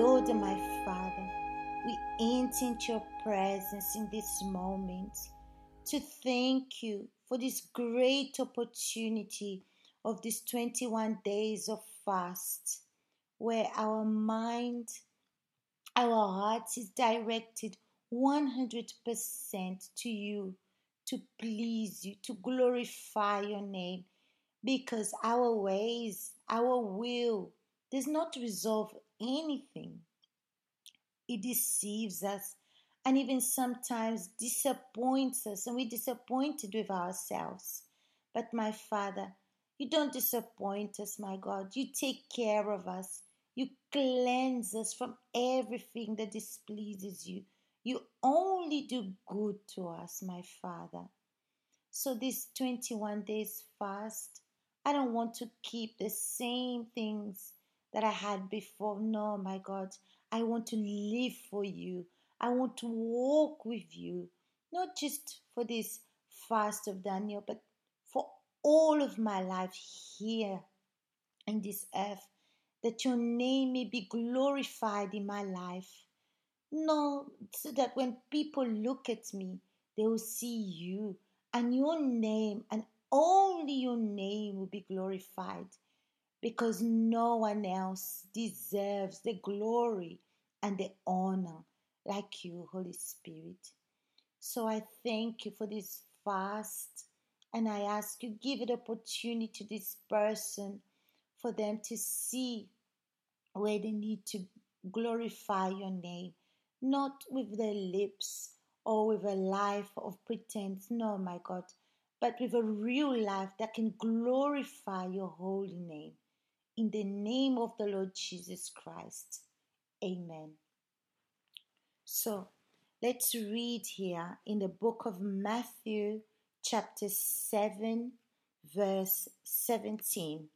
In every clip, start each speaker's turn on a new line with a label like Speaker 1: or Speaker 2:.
Speaker 1: Lord and my Father, we enter into your presence in this moment to thank you for this great opportunity of these 21 days of fast where our mind, our hearts is directed 100% to you to please you, to glorify your name because our ways, our will does not resolve anything. It deceives us and even sometimes disappoints us, and we're disappointed with ourselves. But my Father, you don't disappoint us, my God. You take care of us. You cleanse us from everything that displeases you. You only do good to us, my Father. So, this 21 days fast, I don't want to keep the same things that I had before. No, my God, I want to live for you. I want to walk with you, not just for this fast of Daniel, but for all of my life here in this earth, that your name may be glorified in my life. No, so that when people look at me, they will see you and your name, and only your name will be glorified because no one else deserves the glory and the honor like you, Holy Spirit. So I thank you for this fast and I ask you give it opportunity to this person for them to see where they need to glorify your name, not with their lips or with a life of pretense, no, my God, but with a real life that can glorify your holy name. In the name of the Lord Jesus Christ. Amen. So let's read here in the book of Matthew, chapter 7, verse 17.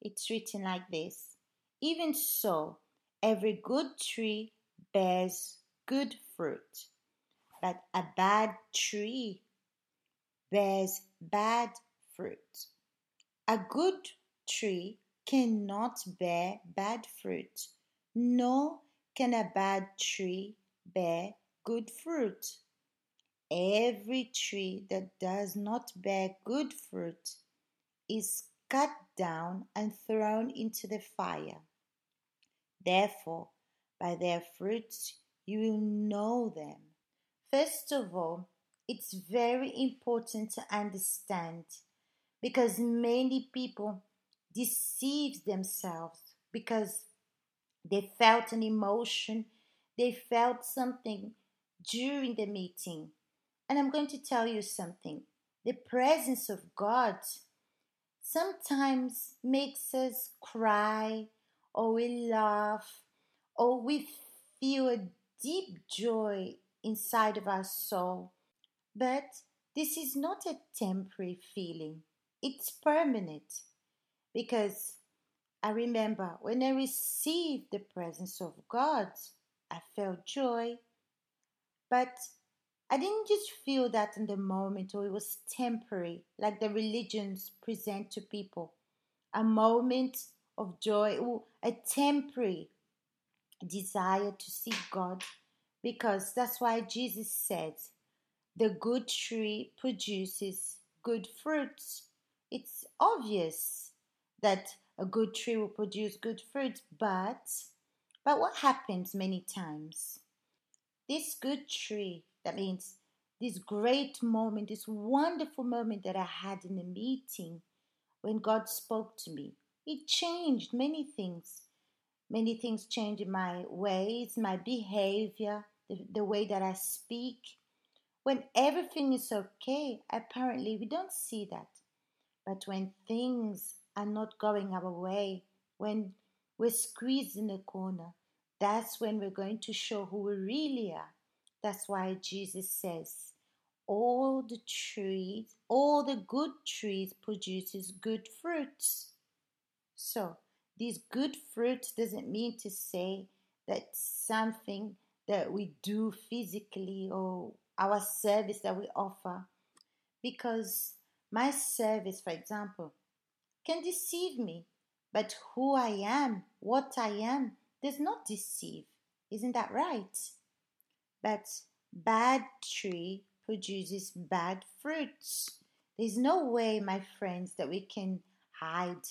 Speaker 1: It's written like this Even so, every good tree bears good fruit, but a bad tree bears bad fruit. A good tree cannot bear bad fruit, nor can a bad tree bear good fruit. Every tree that does not bear good fruit is cut down and thrown into the fire. Therefore, by their fruits you will know them. First of all, it's very important to understand because many people deceive themselves because they felt an emotion they felt something during the meeting. And I'm going to tell you something. The presence of God sometimes makes us cry, or we laugh, or we feel a deep joy inside of our soul. But this is not a temporary feeling, it's permanent. Because I remember when I received the presence of God, I felt joy. But I didn't just feel that in the moment or it was temporary, like the religions present to people. A moment of joy or a temporary desire to see God. Because that's why Jesus said, the good tree produces good fruits. It's obvious that a good tree will produce good fruit, but but what happens many times? This good tree, that means this great moment, this wonderful moment that I had in the meeting when God spoke to me, it changed many things. Many things changed in my ways, my behavior, the, the way that I speak. When everything is okay, apparently we don't see that. But when things are not going our way, when we're squeezed in a corner, that's when we're going to show who we really are. That's why Jesus says, all the trees, all the good trees produces good fruits. So, these good fruits doesn't mean to say that something that we do physically or our service that we offer. Because my service, for example, can deceive me. But who I am, what I am, does not deceive. Isn't that right? But bad tree produces bad fruits. There's no way, my friends, that we can hide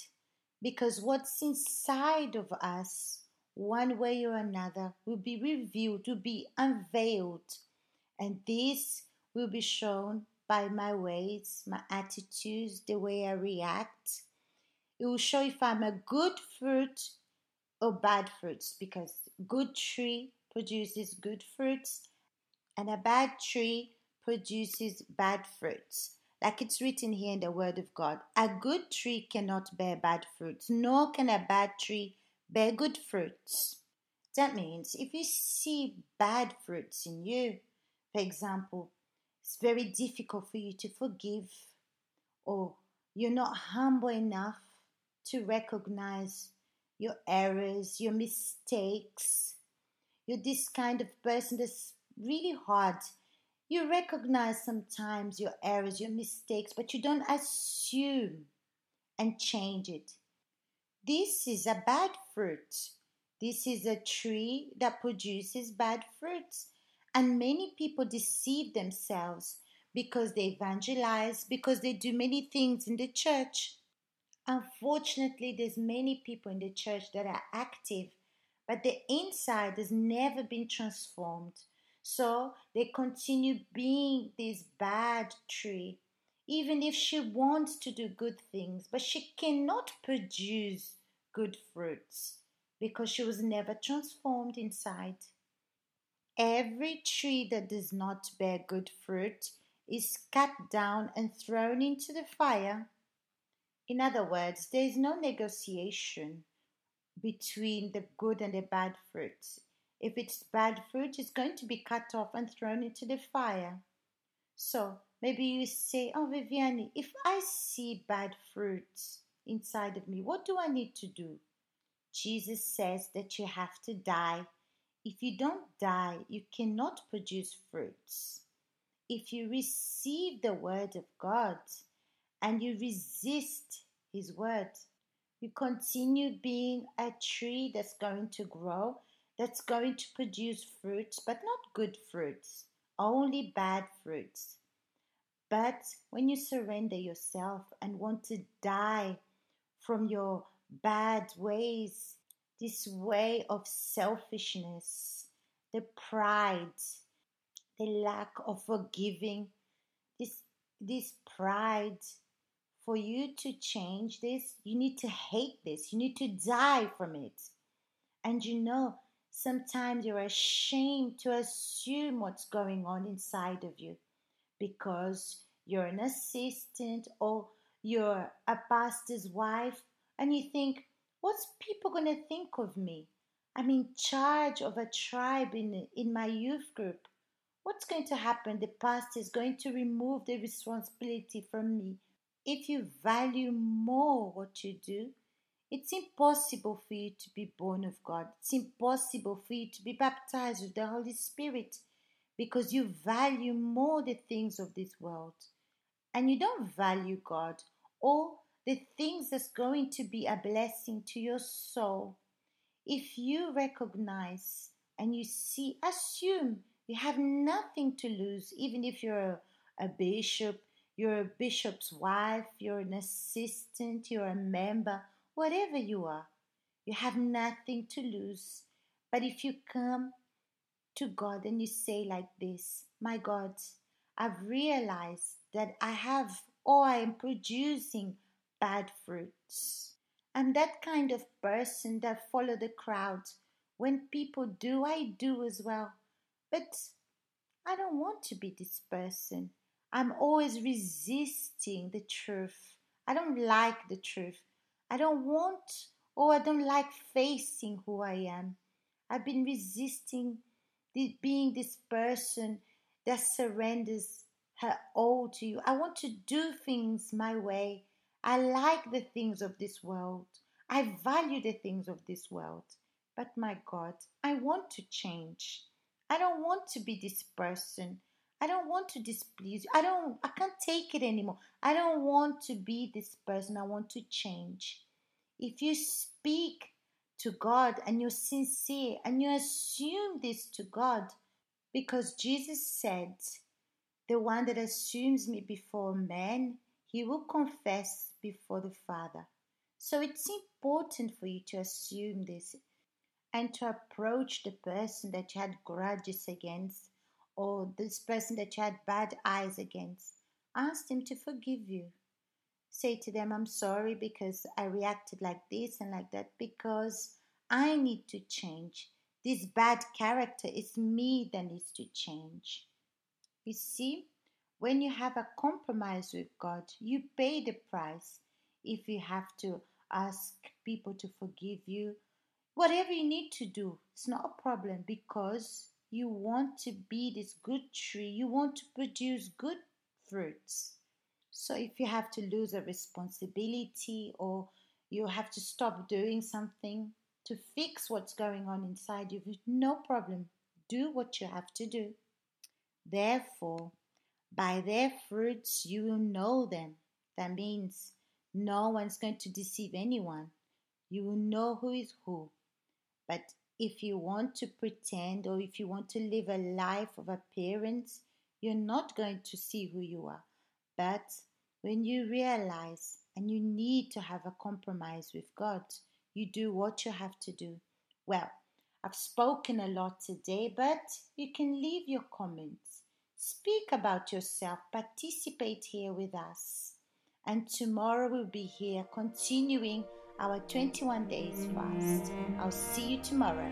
Speaker 1: because what's inside of us, one way or another, will be revealed, will be unveiled. And this will be shown by my ways, my attitudes, the way I react. It will show if I'm a good fruit or bad fruits because good tree produces good fruits and a bad tree produces bad fruits. Like it's written here in the Word of God, a good tree cannot bear bad fruits, nor can a bad tree bear good fruits. That means if you see bad fruits in you, for example, it's very difficult for you to forgive, or you're not humble enough to recognize your errors, your mistakes. You're this kind of person that's really hard you recognize sometimes your errors, your mistakes, but you don't assume and change it. This is a bad fruit. This is a tree that produces bad fruits. And many people deceive themselves because they evangelize, because they do many things in the church. Unfortunately, there's many people in the church that are active, but the inside has never been transformed. So they continue being this bad tree, even if she wants to do good things, but she cannot produce good fruits because she was never transformed inside. Every tree that does not bear good fruit is cut down and thrown into the fire. In other words, there is no negotiation between the good and the bad fruits. If it's bad fruit, it's going to be cut off and thrown into the fire. So maybe you say, Oh, Viviani, if I see bad fruits inside of me, what do I need to do? Jesus says that you have to die. If you don't die, you cannot produce fruits. If you receive the word of God and you resist his word, you continue being a tree that's going to grow that's going to produce fruits, but not good fruits, only bad fruits. But when you surrender yourself and want to die from your bad ways, this way of selfishness, the pride, the lack of forgiving, this, this pride, for you to change this, you need to hate this. You need to die from it. And you know, Sometimes you're ashamed to assume what's going on inside of you because you're an assistant or you're a pastor's wife and you think, what's people going to think of me? I'm in charge of a tribe in, in my youth group. What's going to happen? The pastor is going to remove the responsibility from me. If you value more what you do, it's impossible for you to be born of God. It's impossible for you to be baptized with the Holy Spirit because you value more the things of this world and you don't value God or the things that's going to be a blessing to your soul. If you recognize and you see, assume you have nothing to lose, even if you're a, a bishop, you're a bishop's wife, you're an assistant, you're a member whatever you are, you have nothing to lose. But if you come to God and you say, like this, My God, I've realized that I have or I am producing bad fruits. I'm that kind of person that follow the crowd. When people do, I do as well. But I don't want to be this person. I'm always resisting the truth. I don't like the truth. I don't want or I don't like facing who I am. I've been resisting the, being this person that surrenders her all to you. I want to do things my way. I like the things of this world. I value the things of this world. But my God, I want to change. I don't want to be this person. I don't want to displease you. I don't I can't take it anymore. I don't want to be this person. I want to change. If you speak to God and you're sincere and you assume this to God because Jesus said, The one that assumes me before men, he will confess before the Father. So it's important for you to assume this and to approach the person that you had grudges against or this person that you had bad eyes against. Ask them to forgive you. Say to them, I'm sorry because I reacted like this and like that because I need to change. This bad character is me that needs to change. You see, when you have a compromise with God, you pay the price. If you have to ask people to forgive you, whatever you need to do, it's not a problem because you want to be this good tree, you want to produce good fruits. So if you have to lose a responsibility or you have to stop doing something to fix what's going on inside you, no problem. Do what you have to do. Therefore, by their fruits you will know them. That means no one's going to deceive anyone. You will know who is who. But if you want to pretend or if you want to live a life of appearance, you're not going to see who you are. But when you realize and you need to have a compromise with God, you do what you have to do. Well, I've spoken a lot today, but you can leave your comments. Speak about yourself, participate here with us. And tomorrow we'll be here continuing our 21 days fast. I'll see you tomorrow.